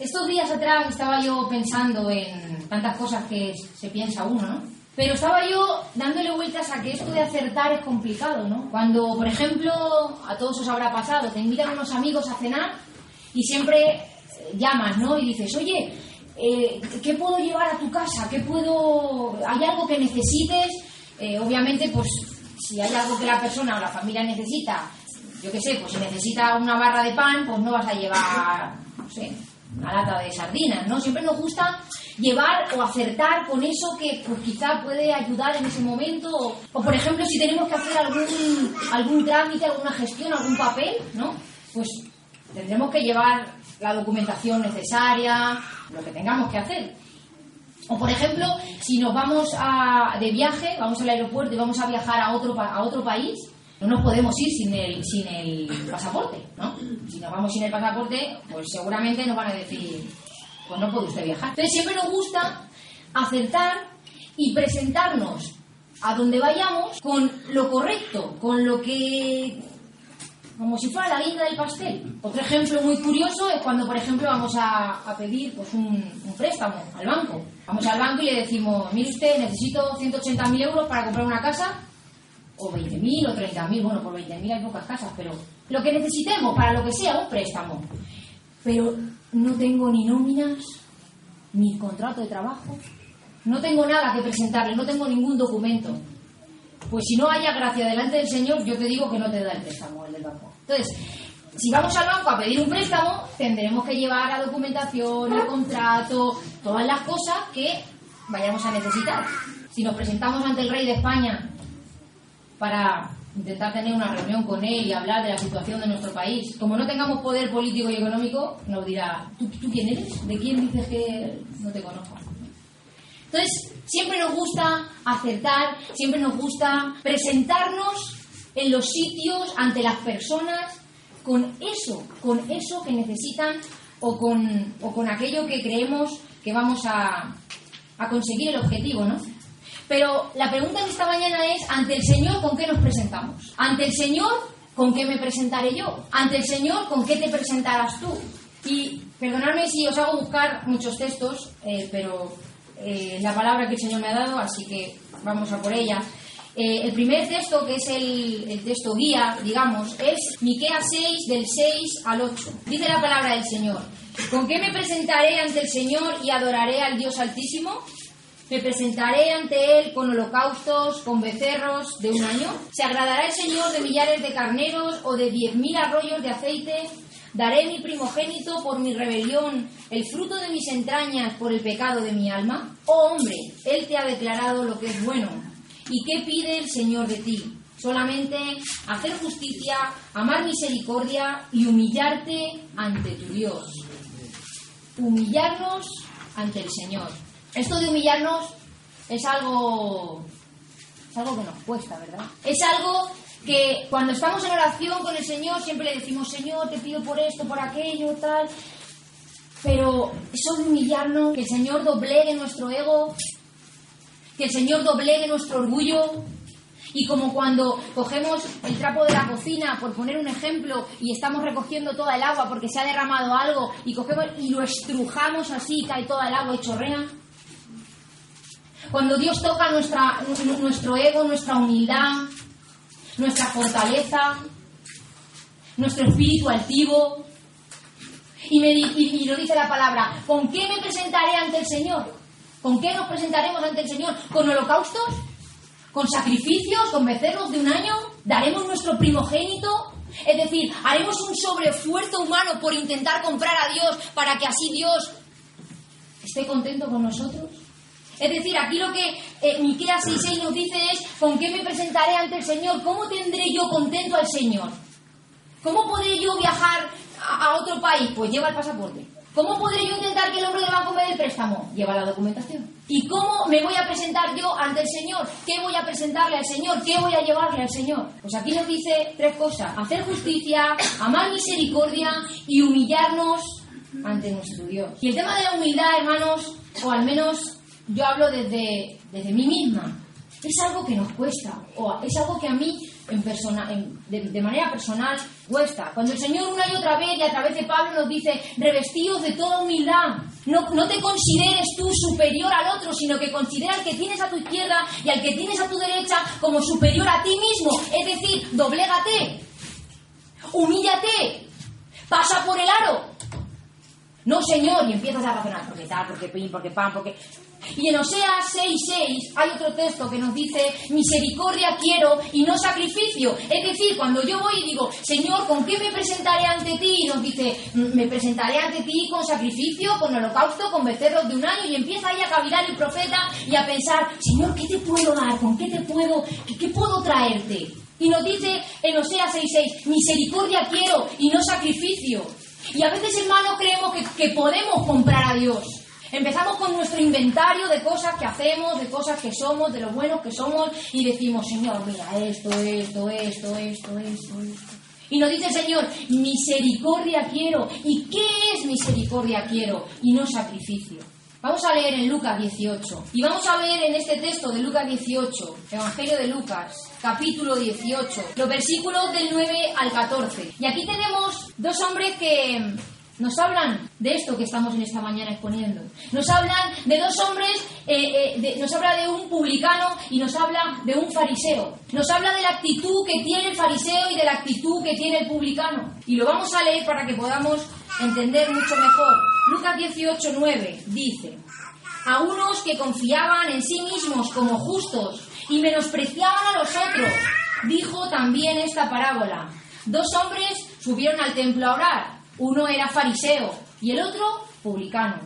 Estos días atrás estaba yo pensando en tantas cosas que se piensa uno, ¿no? Pero estaba yo dándole vueltas a que esto de acertar es complicado, ¿no? Cuando, por ejemplo, a todos os habrá pasado, te invitan unos amigos a cenar y siempre llamas, ¿no? Y dices, oye, eh, ¿qué puedo llevar a tu casa? ¿Qué puedo...? ¿Hay algo que necesites? Eh, obviamente, pues, si hay algo que la persona o la familia necesita, yo qué sé, pues si necesita una barra de pan, pues no vas a llevar, no sé, una lata de sardinas, ¿no? Siempre nos gusta llevar o acertar con eso que pues, quizá puede ayudar en ese momento. O, por ejemplo, si tenemos que hacer algún, algún trámite, alguna gestión, algún papel, ¿no? Pues tendremos que llevar la documentación necesaria, lo que tengamos que hacer. O por ejemplo, si nos vamos a, de viaje, vamos al aeropuerto y vamos a viajar a otro, a otro país, no nos podemos ir sin el, sin el pasaporte, ¿no? Si nos vamos sin el pasaporte, pues seguramente nos van a decir, pues no puede usted viajar. Entonces siempre nos gusta acertar y presentarnos a donde vayamos con lo correcto, con lo que como si fuera la guinda del pastel. Otro ejemplo muy curioso es cuando, por ejemplo, vamos a, pedir pues, un, un, préstamo al banco. Vamos al banco y le decimos, mire usted, necesito 180.000 euros para comprar una casa, o 20.000 o 30.000, bueno, por 20.000 hay pocas casas, pero lo que necesitemos para lo que sea, un préstamo. Pero no tengo ni nóminas, ni contrato de trabajo, no tengo nada que presentarle, no tengo ningún documento. Pues si no haya gracia delante del Señor, yo te digo que no te da el préstamo el del banco. Entonces, si vamos al banco a pedir un préstamo, tendremos que llevar la documentación, el contrato, todas las cosas que vayamos a necesitar. Si nos presentamos ante el rey de España para intentar tener una reunión con él y hablar de la situación de nuestro país. Como no tengamos poder político y económico, nos dirá, ¿tú, quién eres? ¿De quién dices que no te conozco? Entonces, siempre nos gusta acertar, siempre nos gusta presentarnos en los sitios, ante las personas, con eso, con eso que necesitan o con, o con aquello que creemos que vamos a, a conseguir el objetivo, ¿no? Pero la pregunta de esta mañana es, ante el Señor, ¿con qué nos presentamos? Ante el Señor, ¿con qué me presentaré yo? Ante el Señor, ¿con qué te presentarás tú? Y perdonadme si os hago buscar muchos textos, eh, pero eh, la palabra que el Señor me ha dado, así que vamos a por ella. Eh, el primer texto, que es el, texto guía, digamos, es Miqueas 6, del 6 al 8. Dice la palabra del Señor. ¿Con qué me presentaré ante el Señor y adoraré al Dios Altísimo? Me presentaré ante él con holocaustos, con becerros de un año. ¿Se agradará el Señor de millares de carneros o de diez mil arroyos de aceite? ¿Daré mi primogénito por mi rebelión, el fruto de mis entrañas por el pecado de mi alma? Oh hombre, Él te ha declarado lo que es bueno. ¿Y qué pide el Señor de ti? Solamente hacer justicia, amar misericordia y humillarte ante tu Dios. Humillarnos ante el Señor. Esto de humillarnos es algo, es algo que nos cuesta, ¿verdad? Es algo que cuando estamos en oración con el Señor siempre le decimos, Señor, te pido por esto, por aquello, tal. Pero eso de humillarnos, que el Señor doblegue nuestro ego, que el Señor doblegue nuestro orgullo, y como cuando cogemos el trapo de la cocina, por poner un ejemplo, y estamos recogiendo toda el agua porque se ha derramado algo, y cogemos y lo estrujamos así, cae toda el agua y chorrea. Cuando Dios toca nuestra, nuestro ego, nuestra humildad, nuestra fortaleza, nuestro espíritu altivo, y, me, y, lo dice la palabra, ¿con qué me presentaré ante el Señor? ¿Con qué nos presentaremos ante el Señor? ¿Con holocaustos? ¿Con sacrificios? ¿Con becerros de un año? ¿Daremos nuestro primogénito? Es decir, haremos un sobreesfuerzo humano por intentar comprar a Dios para que así Dios esté contento con nosotros. Es decir, aquí lo que eh, Miqueas 6.6 nos dice es, ¿con qué me presentaré ante el Señor? ¿Cómo tendré yo contento al Señor? ¿Cómo podré yo viajar a, otro país? Pues lleva el pasaporte. ¿Cómo podré yo intentar que el hombre del banco me dé el préstamo? Lleva la documentación. ¿Y cómo me voy a presentar yo ante el Señor? ¿Qué voy a presentarle al Señor? ¿Qué voy a llevarle al Señor? Pues aquí nos dice tres cosas. Hacer justicia, amar misericordia y humillarnos ante nuestro Dios. Y el tema de la humildad, hermanos, o al menos yo hablo desde, desde mí misma. Es algo que nos cuesta, o es algo que a mí en persona, de, manera personal cuesta. Cuando el Señor una y otra vez y a través de Pablo nos dice, revestidos de toda humildad, no, no te consideres tú superior al otro, sino que considera al que tienes a tu izquierda y al que tienes a tu derecha como superior a ti mismo. Es decir, doblégate, humíllate, pasa por el aro. No, Señor, y empiezas a razonar, porque tal, porque pin, porque pan, porque... Y en Oseas 6.6 hay otro texto que nos dice, misericordia quiero y no sacrificio. Es decir, cuando yo voy y digo, Señor, ¿con qué me presentaré ante ti? Y nos dice, "Mm, me presentaré ante ti con sacrificio, con holocausto, con becerros de un año. Y empieza ahí a cavilar el profeta y a pensar, Señor, ¿qué te puedo dar? ¿Con qué te puedo, qué, puedo traerte? Y nos dice en Oseas 6.6, misericordia quiero y no sacrificio. Y a veces, hermano, creemos que podemos comprar a Dios. Empezamos con nuestro inventario de cosas que hacemos, de cosas que somos, de lo buenos que somos, y decimos, Señor, mira, esto, esto, esto, esto, esto, esto. Y nos dice el Señor, misericordia quiero. ¿Y qué es misericordia quiero? Y no sacrificio. Vamos a leer en Lucas 18. Y vamos a ver en este texto de Lucas 18, Evangelio de Lucas, capítulo 18, los versículos del 9 al 14. Y aquí tenemos dos hombres que nos hablan de esto que estamos en esta mañana exponiendo. Nos hablan de dos hombres, eh, eh, de- nos habla de un publicano y nos habla de un fariseo. Nos habla de la actitud que tiene el fariseo y de la actitud que tiene el publicano. Y lo vamos a leer para que podamos entender mucho mejor. Lucas 18, 9 dice, a unos que confiaban en sí mismos como justos y menospreciaban a los otros, dijo también esta parábola. Dos hombres subieron al templo a orar. Uno era fariseo y el otro publicano.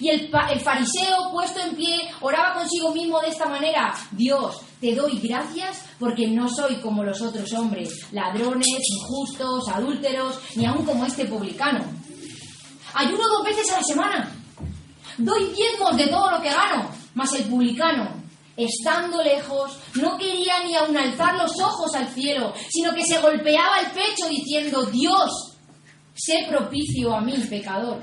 Y el, fariseo, puesto en pie, oraba consigo mismo de esta manera, Dios, te doy gracias porque no soy como los otros hombres, ladrones, injustos, adúlteros, ni aun como este publicano. Ayuno dos veces a la semana. Doy diezmos de todo lo que gano. Mas el publicano, estando lejos, no quería ni aun alzar los ojos al cielo, sino que se golpeaba el pecho diciendo, Dios, sé propicio a mí, pecador.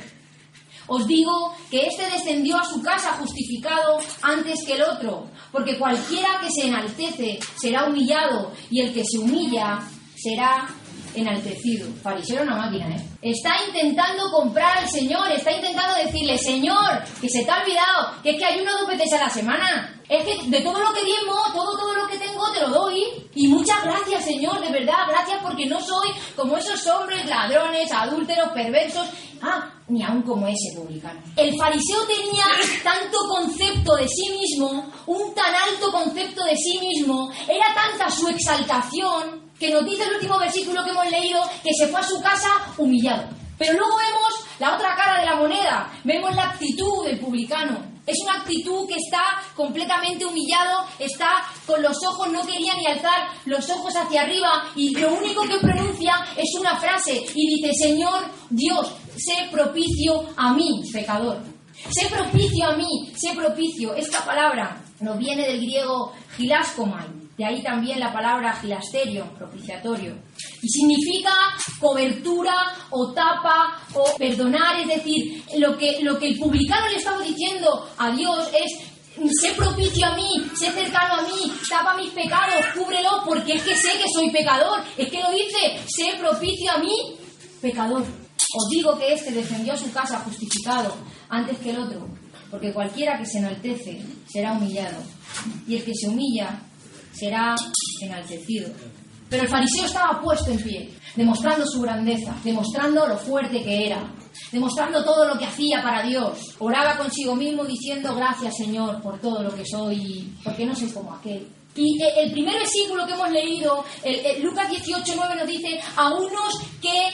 Os digo que éste descendió a su casa justificado antes que el otro, porque cualquiera que se enaltece será humillado, y el que se humilla será enaltecido. Fariseo era una máquina, ¿eh? Está intentando comprar al Señor, está intentando decirle, Señor, que se te ha olvidado, que es que ayuno dos veces a la semana. Es que de todo lo que diezmo, todo, todo lo que tengo te lo doy. Y muchas gracias, Señor, de verdad, gracias porque no soy como esos hombres ladrones, adúlteros, perversos. Ah, ni aún como ese publicano. El fariseo tenía tanto concepto de sí mismo, un tan alto concepto de sí mismo, era tanta su exaltación, que nos dice el último versículo que hemos leído, que se fue a su casa humillado. Pero luego vemos la otra cara de la moneda, vemos la actitud del publicano. Es una actitud que está completamente humillado, está con los ojos, no quería ni alzar los ojos hacia arriba y lo único que pronuncia es una frase y dice, Señor Dios, sé propicio a mí, pecador. Sé propicio a mí, sé propicio. Esta palabra nos viene del griego gilaskomai, de ahí también la palabra gilasterio, propiciatorio. Y significa cobertura o tapa o perdonar, es decir, lo que, lo que el publicano le estaba diciendo a Dios es sé propicio a mí, sé cercano a mí, tapa mis pecados, cúbrelo, porque es que sé que soy pecador. Es que lo dice, sé propicio a mí, pecador. Os digo que este defendió su casa justificado antes que el otro, porque cualquiera que se enaltece será humillado, y el que se humilla será enaltecido. Pero el fariseo estaba puesto en pie, demostrando su grandeza, demostrando lo fuerte que era, demostrando todo lo que hacía para Dios. Oraba consigo mismo diciendo gracias Señor por todo lo que soy, porque no soy como aquel. Y eh, el primer versículo que hemos leído, Lucas 18, 9 nos dice, a unos que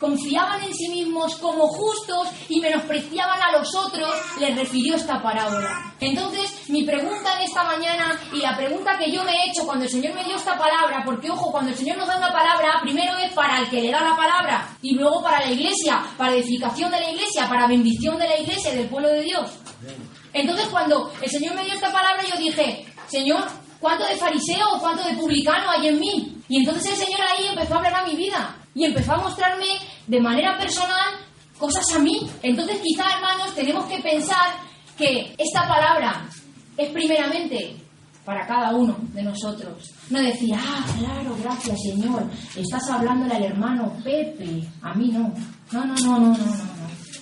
confiaban en sí mismos como justos y menospreciaban a los otros, les refirió esta parábola. Entonces, mi pregunta en esta mañana y la pregunta que yo me he hecho cuando el Señor me dio esta palabra, porque ojo, cuando el Señor nos da una palabra, primero es para el que le da la palabra y luego para la iglesia, para edificación de la iglesia, para bendición de la iglesia del pueblo de Dios. Entonces, cuando el Señor me dio esta palabra, yo dije, Señor, ¿cuánto de fariseo o cuánto de publicano hay en mí? Y entonces el Señor ahí empezó a hablar a mi vida y empezó a mostrarme de manera personal cosas a mí. Entonces, quizá, hermanos, tenemos que pensar que esta palabra es primeramente para cada uno de nosotros. No decir, ah, claro, gracias Señor, estás hablándole al hermano Pepe, a mí no. No, no, no, no, no, no,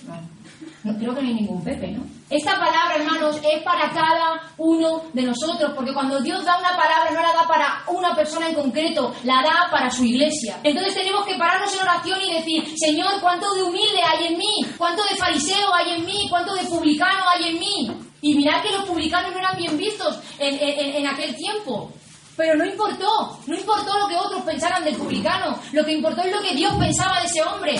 no. No creo que no hay ningún Pepe, ¿no? Esta palabra, hermanos, es para cada uno de nosotros, porque cuando Dios da una palabra no la da para una persona en concreto, la da para su iglesia. Entonces tenemos que pararnos en oración y decir, Señor, ¿cuánto de humilde hay en mí? ¿Cuánto de fariseo hay en mí? ¿Cuánto de publicano hay en mí? Y mirad que los publicanos no eran bien vistos en, en aquel tiempo. Pero no importó, no importó lo que otros pensaran del publicano, lo que importó es lo que Dios pensaba de ese hombre,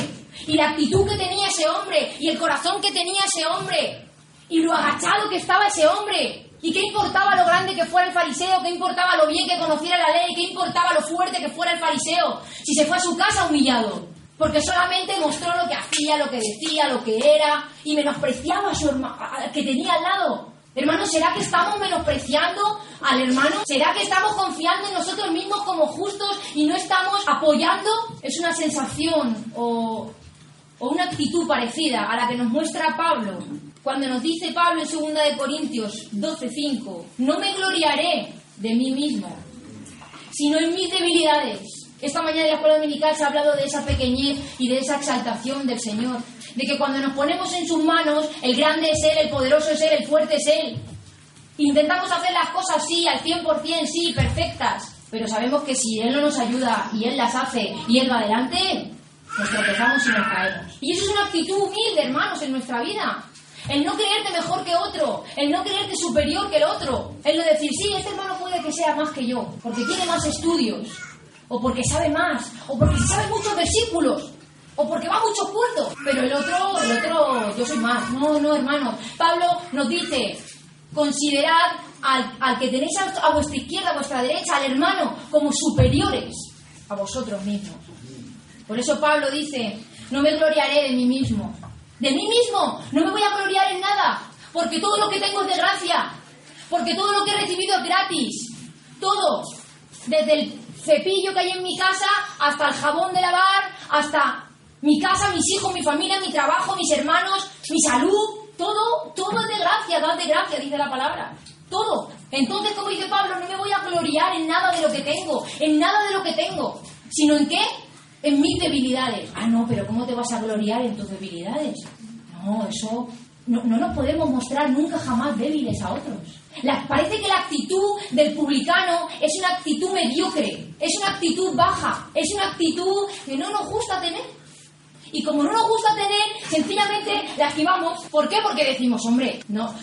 y la actitud que tenía ese hombre, y el corazón que tenía ese hombre, y lo agachado que estaba ese hombre. ¿Y qué importaba lo grande que fuera el fariseo? ¿Qué importaba lo bien que conociera la ley? ¿Qué importaba lo fuerte que fuera el fariseo? Si se fue a su casa humillado. Porque solamente mostró lo que hacía, lo que decía, lo que era, y menospreciaba a su hermano, que tenía al lado. Hermano, ¿será que estamos menospreciando al hermano? ¿Será que estamos confiando en nosotros mismos como justos y no estamos apoyando? Es una sensación o, una actitud parecida a la que nos muestra Pablo cuando nos dice Pablo en 2 de Corintios 12:5, no me gloriaré de mí mismo, sino en mis debilidades. Esta mañana en la escuela dominical se ha hablado de esa pequeñez y de esa exaltación del Señor de que cuando nos ponemos en sus manos, el grande es Él, el poderoso es Él, el fuerte es Él. Intentamos hacer las cosas sí, al 100%, sí, perfectas, pero sabemos que si Él no nos ayuda y Él las hace y Él va adelante, nos tropezamos y nos caemos. Y eso es una actitud humilde, hermanos, en nuestra vida. El no creerte mejor que otro, el no creerte superior que el otro, el no decir, sí, este hermano puede que sea más que yo, porque tiene más estudios, o porque sabe más, o porque sabe muchos versículos, o porque va a muchos puertos. Pero el otro, el otro, yo soy más. No, no, hermano. Pablo nos dice, considerad al, al que tenéis a, vuestra izquierda, a vuestra derecha, al hermano, como superiores a vosotros mismos. Por eso Pablo dice, no me gloriaré de mí mismo. De mí mismo, no me voy a gloriar en nada, porque todo lo que tengo es de gracia, porque todo lo que he recibido es gratis. Todo, desde el cepillo que hay en mi casa hasta el jabón de lavar, hasta mi casa, mis hijos, mi familia, mi trabajo, mis hermanos, mi salud, todo, todo es de gracia, dad de gracia, dice la palabra. Todo. Entonces, como dice Pablo, no me voy a gloriar en nada de lo que tengo, en nada de lo que tengo, sino en qué? En mis debilidades. Ah, no, pero ¿cómo te vas a gloriar en tus debilidades? No, eso no, no nos podemos mostrar nunca jamás débiles a otros. parece que la actitud del publicano es una actitud mediocre, es una actitud baja, es una actitud que no nos gusta tener. Y como no nos gusta tener, sencillamente la esquivamos. ¿Por qué? Porque decimos, hombre, no,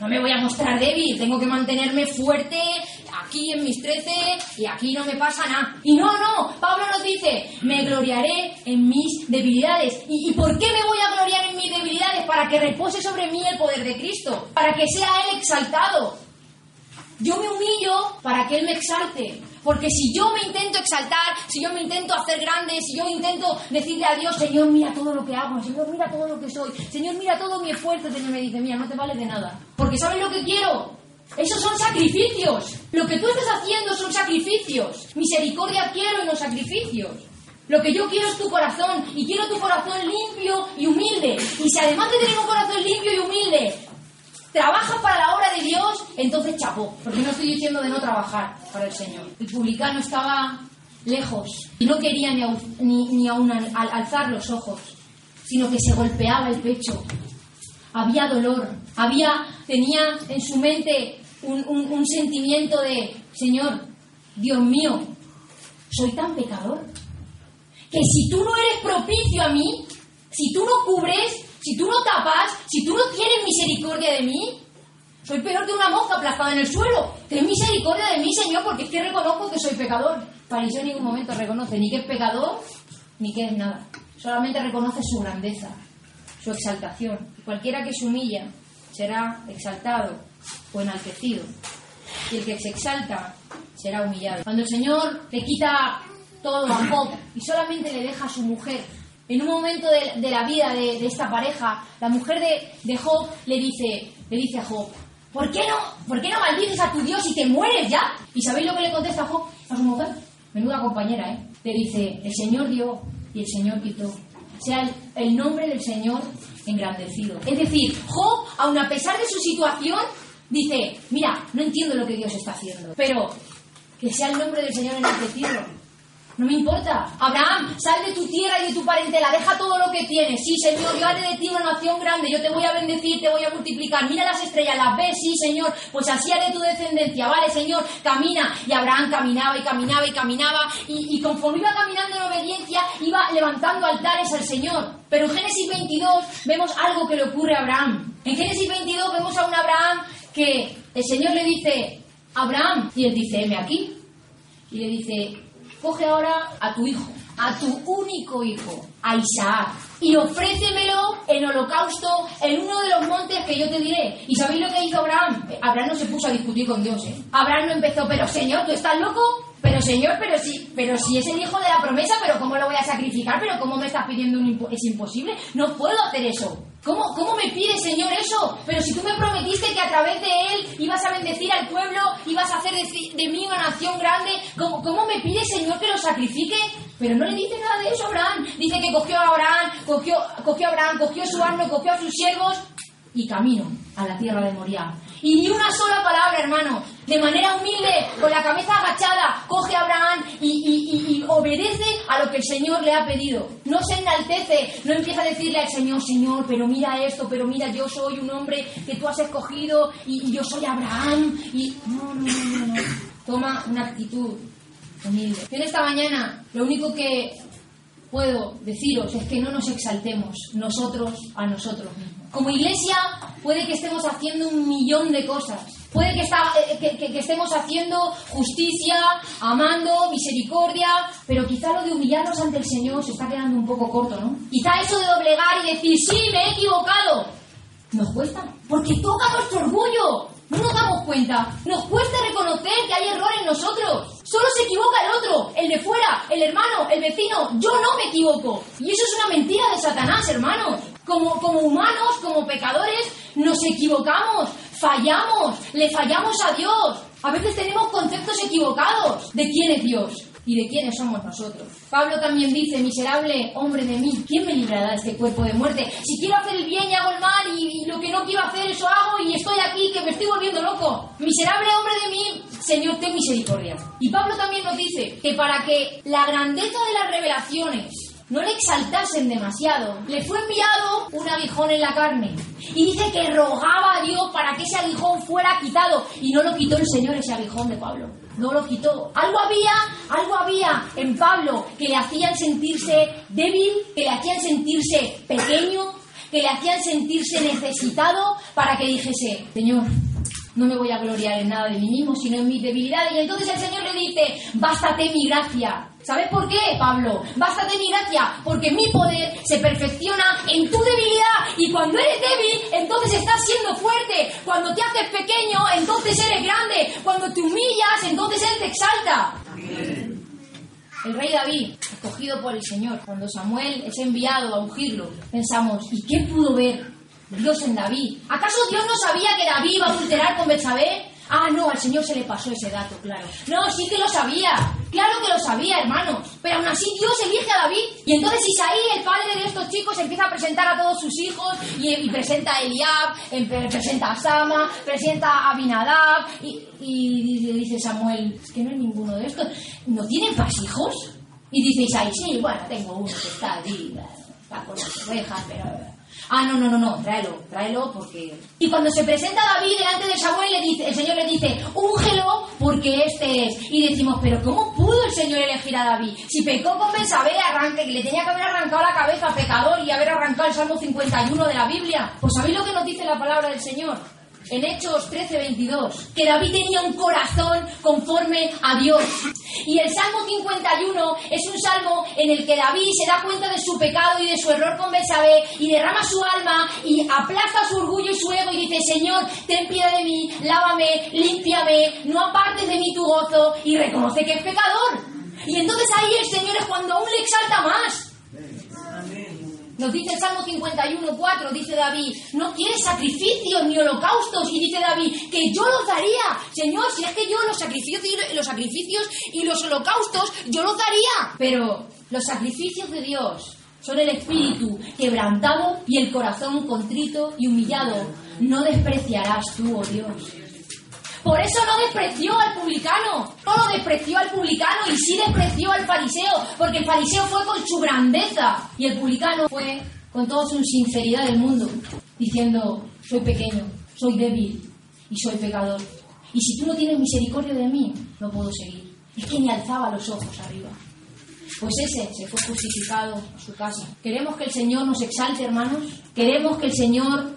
no me voy a mostrar débil, tengo que mantenerme fuerte aquí en mis trece y aquí no me pasa nada. Y no, no, Pablo nos dice, me gloriaré en mis debilidades. ¿Y, ¿Y por qué me voy a gloriar en mis debilidades? Para que repose sobre mí el poder de Cristo, para que sea Él exaltado. Yo me humillo para que Él me exalte. Porque si yo me intento exaltar, si yo me intento hacer grande, si yo intento decirle a Dios, Señor, mira todo lo que hago, Señor, mira todo lo que soy, Señor, mira todo mi esfuerzo, Señor me dice, mira, no te vale de nada. Porque ¿sabes lo que quiero? Esos son sacrificios. Lo que tú estás haciendo son sacrificios. Misericordia quiero en los sacrificios. Lo que yo quiero es tu corazón y quiero tu corazón limpio y humilde. Y si además de tener un corazón limpio y humilde, trabajas para la obra de Dios, entonces chapó. Porque no estoy diciendo de no trabajar para el Señor. El publicano estaba lejos y no quería ni, ni, aún alzar los ojos, sino que se golpeaba el pecho. Había dolor, había, tenía en su mente un, un sentimiento de, Señor, Dios mío, soy tan pecador que si tú no eres propicio a mí, si tú no cubres, si tú no tapas, si tú no tienes misericordia de mí, soy peor que una mosca aplastada en el suelo. Ten misericordia de mí, Señor, porque es que reconozco que soy pecador. Fariseo en ningún momento reconoce ni que es pecador, ni que es nada. Solamente reconoce su grandeza, su exaltación. Cualquiera que se humilla será exaltado o enaltecido. Y el que se exalta será humillado. Cuando el Señor le quita todo a Job y solamente le deja a su mujer en un momento de, la vida de, esta pareja, la mujer de, Job le dice, le dice a Job, ¿por qué, no, ¿por qué no maldices a tu Dios y te mueres ya? ¿Y sabéis lo que le contesta Job a su mujer? Menuda compañera, ¿eh? Le dice, el Señor dio y el Señor quitó. Sea el, el nombre del Señor engrandecido. Es decir, Job, aun a pesar de su situación, dice, mira, no entiendo lo que Dios está haciendo, pero que sea el nombre del Señor enaltecido. No me importa. Abraham, sal de tu tierra y de tu parentela, deja todo lo que tienes. Sí, Señor, yo haré de ti una nación grande, yo te voy a bendecir, te voy a multiplicar. Mira las estrellas, las ves, sí, Señor, pues así haré tu descendencia. Vale, Señor, camina. Y Abraham caminaba y caminaba y caminaba, y, y conforme iba caminando en obediencia, iba levantando altares al Señor. Pero en Génesis 22 vemos algo que le ocurre a Abraham. En Génesis 22 vemos a un Abraham que el Señor le dice, Abraham, y él dice, heme aquí. Y le dice, coge ahora a tu hijo, a tu único hijo, a Isaac, y ofrécemelo en holocausto en uno de los montes que yo te diré. ¿Y sabéis lo que hizo Abraham? Abraham no se puso a discutir con Dios, ¿eh? Abraham no empezó, pero Señor, ¿tú estás loco? Pero Señor, pero si, pero si es el hijo de la promesa, pero ¿cómo lo voy a sacrificar? ¿Pero cómo me estás pidiendo un impo es imposible? No puedo hacer eso. ¿Cómo, ¿Cómo me pide, Señor, eso? Pero si tú me prometiste que a través de él ibas a bendecir al pueblo, ibas a hacer de, mí una nación grande, ¿cómo, ¿cómo me pide, Señor, que lo sacrifique? Pero no le dice nada de eso a Abraham. Dice que cogió a Abraham, cogió, cogió a Abraham, cogió su asno, cogió a sus siervos y camino a la tierra de Moria. Y ni una sola palabra, hermano. De manera humilde, con la cabeza agachada, coge a Abraham y, y, y, obedece a lo que el Señor le ha pedido. No se enaltece, no empieza a decirle al Señor, Señor, pero mira esto, pero mira, yo soy un hombre que tú has escogido y, yo soy Abraham. Y no, no, no, no. Toma una actitud humilde. En esta mañana, lo único que puedo deciros es que no nos exaltemos nosotros a nosotros mismos. Como iglesia puede que estemos haciendo un millón de cosas. Puede que, está, que, estemos haciendo justicia, amando, misericordia, pero quizá lo de humillarnos ante el Señor se está quedando un poco corto, ¿no? Quizá eso de doblegar y decir, sí, me he equivocado, nos cuesta, porque toca nuestro orgullo. No nos damos cuenta. Nos cuesta reconocer que hay error en nosotros. Solo se equivoca el otro, el de fuera, el hermano, el vecino. Yo no me equivoco. Y eso es una mentira de Satanás, hermanos. Como, como humanos, como pecadores, nos equivocamos, fallamos, le fallamos a Dios. A veces tenemos conceptos equivocados de quién es Dios y de quiénes somos nosotros. Pablo también dice, miserable hombre de mí, ¿quién me librará de este cuerpo de muerte? Si quiero hacer el bien y hago el mal y, lo que no quiero hacer eso hago y estoy aquí que me estoy volviendo loco. Miserable hombre de mí, Señor, ten misericordia. Y Pablo también nos dice que para que la grandeza de las revelaciones no le exaltasen demasiado, le fue enviado un aguijón en la carne. Y dice que rogaba a Dios para que ese aguijón fuera quitado. Y no lo quitó el Señor ese aguijón de Pablo. No lo quitó. Algo había, algo había en Pablo que le hacían sentirse débil, que le hacían sentirse pequeño, que le hacían sentirse necesitado para que dijese, Señor, no me voy a gloriar en nada de mí mismo, sino en mis debilidades. Y entonces el Señor le dice, bástate mi gracia. ¿Sabes por qué, Pablo? Bástate mi gracia, porque mi poder se perfecciona en tu debilidad. Y cuando eres débil, entonces estás siendo fuerte. Cuando te haces pequeño, entonces eres grande. Cuando te humillas, entonces Él te exalta. El rey David, escogido por el Señor, cuando Samuel es enviado a ungirlo, pensamos, ¿y qué pudo ver Dios en David? ¿Acaso Dios no sabía que David iba a adulterar con Betsabé? Ah, no, al Señor se le pasó ese dato, claro. No, sí que lo sabía. Claro que lo sabía, hermano. Pero aún así Dios elige a David. Y entonces Isaí, el padre de estos chicos, empieza a presentar a todos sus hijos. Y, presenta a Eliab, em, presenta a Sama, presenta a Abinadab. Y, y, dice Samuel, es que no hay ninguno de estos. ¿No tienen más hijos? Y dice Isaí, sí, bueno, tengo uno que está allí, está con las ovejas, pero... Ah, no, no, no, no, tráelo, tráelo porque... Y cuando se presenta David delante de Samuel, le dice, el Señor le dice, úngelo porque este es. Y decimos, pero ¿cómo pudo el Señor elegir a David? Si pecó con Bensabé, arranque, que le tenía que haber arrancado la cabeza pecador y haber arrancado el Salmo 51 de la Biblia. Pues ¿sabéis lo que nos dice la palabra del Señor? En Hechos 13:22, que David tenía un corazón conforme a Dios. Y el Salmo 51 es un salmo en el que David se da cuenta de su pecado y de su error con Betsabé y derrama su alma y aplaza su orgullo y su ego y dice, Señor, ten piedad de mí, lávame, límpiame, no apartes de mí tu gozo y reconoce que es pecador. Y entonces ahí el Señor es cuando aún le exalta más. Nos dice el Salmo 51.4, dice David, no quieres sacrificios ni holocaustos. Y dice David, que yo los daría. Señor, si es que yo los sacrificios, los sacrificios y los holocaustos, yo los daría. Pero los sacrificios de Dios son el espíritu quebrantado y el corazón contrito y humillado. No despreciarás tú, oh Dios. Por eso no despreció al publicano, no lo despreció al publicano y sí despreció al fariseo, porque el fariseo fue con su grandeza y el publicano fue con toda su sinceridad del mundo, diciendo, soy pequeño, soy débil y soy pecador. Y si tú no tienes misericordia de mí, no puedo seguir. Es que ni alzaba los ojos arriba. Pues ese se fue justificado a su casa. Queremos que el Señor nos exalte, hermanos. Queremos que el Señor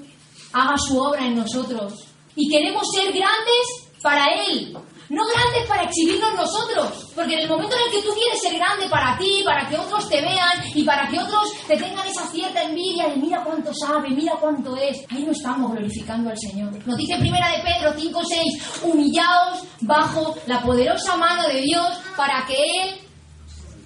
haga su obra en nosotros. Y queremos ser grandes para Él. No grandes para exhibirnos nosotros, porque en el momento en el que tú quieres ser grande para ti, para que otros te vean y para que otros te tengan esa cierta envidia de mira cuánto sabe, mira cuánto es, ahí no estamos glorificando al Señor. Nos dice primera de Pedro 5:6, humillaos bajo la poderosa mano de Dios para que Él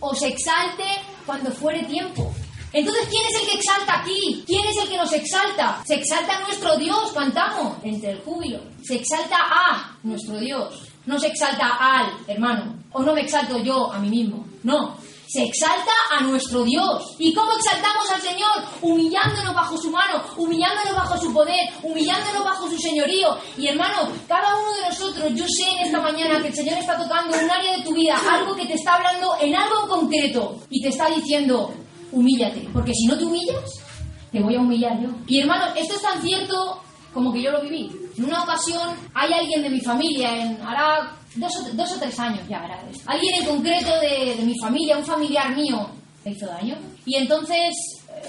os exalte cuando fuere tiempo. Entonces, ¿quién es el que exalta aquí? ¿Quién es el que nos exalta? Se exalta nuestro Dios, cantamos, entre el júbilo. Se exalta a nuestro Dios. No se exalta al hermano. O no me exalto yo a mí mismo. No. Se exalta a nuestro Dios. ¿Y cómo exaltamos al Señor? Humillándonos bajo su mano, humillándonos bajo su poder, humillándonos bajo su señorío. Y hermano, cada uno de nosotros, yo sé en esta mañana que el Señor está tocando un área de tu vida, algo que te está hablando en algo en concreto. Y te está diciendo, humíllate. Porque si no te humillas, te voy a humillar yo. Y hermano, esto es tan cierto como que yo lo viví. En una ocasión hay alguien de mi familia, en, hará dos o, dos o tres años ya, esto. alguien en concreto de, de mi familia, un familiar mío, me hizo daño. Y entonces,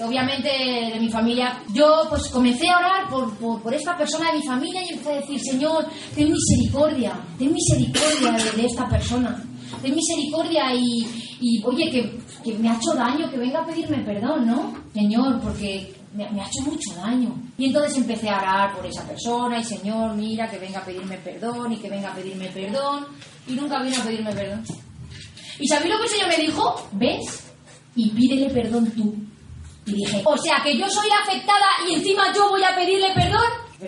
obviamente, de mi familia, yo pues comencé a orar por, por, por esta persona de mi familia y empecé a decir, Señor, ten misericordia, ten misericordia de, de esta persona. Ten misericordia y, y oye, que, que me ha hecho daño, que venga a pedirme perdón, ¿no? Señor, porque me, ha hecho mucho daño. Y entonces empecé a orar por esa persona y Señor, mira, que venga a pedirme perdón y que venga a pedirme perdón. Y nunca vino a pedirme perdón. ¿Y sabéis lo que el Señor me dijo? ¿Ves? Y pídele perdón tú. Y dije, o sea, que yo soy afectada y encima yo voy.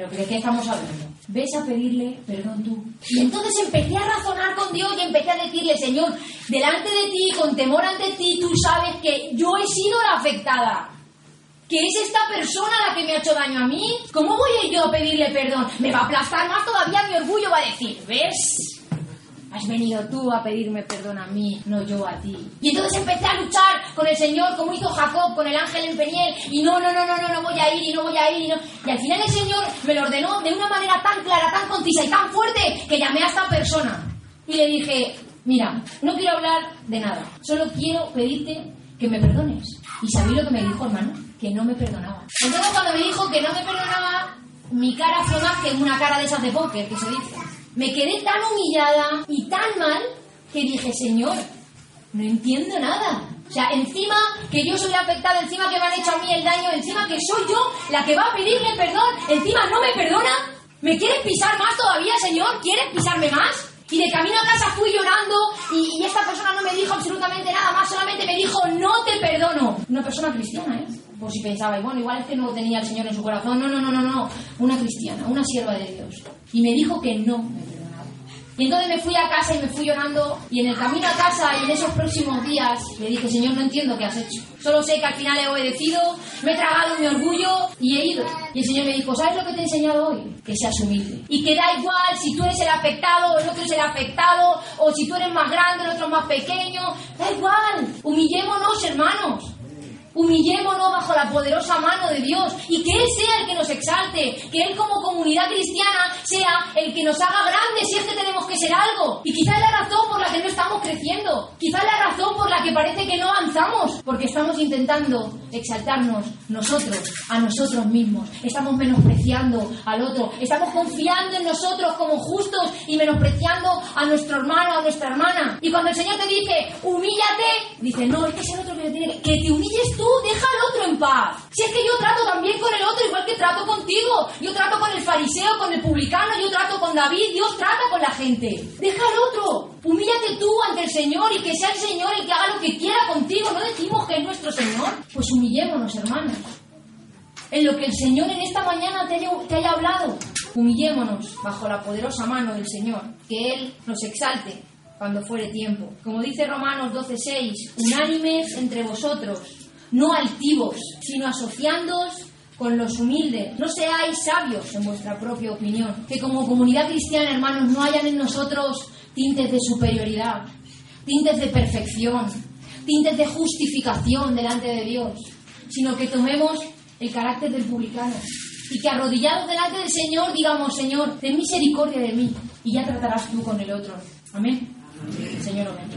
¿Pero de qué estamos hablando? Ves a pedirle perdón tú. Y entonces empecé a razonar con Dios y empecé a decirle, Señor, delante de ti, con temor ante ti, tú sabes que yo he sido la afectada que es esta persona la que me ha hecho daño a mí. ¿Cómo voy yo a pedirle perdón? Me va a aplastar más todavía mi orgullo, va a decir, ¿ves? Has venido tú a pedirme perdón a mí, no yo a ti. Y entonces empecé a luchar con el Señor, como hizo Jacob con el ángel en Peniel, y no, no, no, no, no, no voy a ir, y no voy a ir, y no. Y al final el Señor me lo ordenó de una manera tan clara, tan concisa y tan fuerte, que llamé a esta persona. Y le dije, mira, no quiero hablar de nada, solo quiero pedirte que me perdones. ¿Y sabéis lo que me dijo, hermano? Que no me perdonaba. Entonces cuando me dijo que no me perdonaba, mi cara fue más que una cara de esas de póker, que se dice. Me quedé tan humillada y tan mal que dije, Señor, no entiendo nada. O sea, encima que yo soy la afectada, encima que me han hecho a mí el daño, encima que soy yo la que va a pedirle perdón, encima no me perdona. ¿Me quieres pisar más todavía, Señor? ¿Quieres pisarme más? Y de camino a casa fui llorando y, y, esta persona no me dijo absolutamente nada más, solamente me dijo, no te perdono. Una persona cristiana, ¿eh? Por si pensabais, bueno, igual es que no tenía el Señor en su corazón. No, no, no, no, no. Una cristiana, una sierva de Dios. Y me dijo que no me perdonaba. Y entonces me fui a casa y me fui llorando y en el camino a casa y en esos próximos días le dije, Señor, no entiendo qué has hecho. Solo sé que al final he obedecido, me he tragado mi orgullo y he ido. Y el Señor me dijo, ¿sabes lo que te he enseñado hoy? Que seas humilde. Y que da igual si tú eres el afectado o el otro es el afectado, o si tú eres más grande, el otro más pequeño. Da igual. Humillémonos, hermanos. Humillémonos bajo la poderosa mano de Dios y que Él sea el que nos exalte, que Él como comunidad cristiana sea el que nos haga grandes si es que tenemos que ser algo. Y quizá es la razón por la que no estamos creciendo, quizá es la razón por la que parece que no avanzamos, porque estamos intentando exaltarnos nosotros, a nosotros mismos, estamos menospreciando al otro, estamos confiando en nosotros como justos y menospreciando a nuestro hermano, a nuestra hermana. Y cuando el Señor te dice, humíllate, dice, no, es que es el otro que te tiene que te humilles tú deja al otro en paz. Si es que yo trato también con el otro igual que trato contigo. Yo trato con el fariseo, con el publicano, yo trato con David, Dios trata con la gente. Deja al otro. Humíllate tú ante el Señor y que sea el Señor el que haga lo que quiera contigo. No decimos que es nuestro Señor. Pues humillémonos, hermanos. En lo que el Señor en esta mañana te haya, te haya hablado, humillémonos bajo la poderosa mano del Señor. Que Él nos exalte cuando fuere tiempo. Como dice Romanos 12:6, unánimes entre vosotros no altivos, sino asociándoos con los humildes. No seáis sabios en vuestra propia opinión. Que como comunidad cristiana, hermanos, no hayan en nosotros tintes de superioridad, tintes de perfección, tintes de justificación delante de Dios, sino que tomemos el carácter del publicano y que arrodillados delante del Señor digamos, Señor, ten misericordia de mí y ya tratarás tú con el otro. Amén. Señor, amén.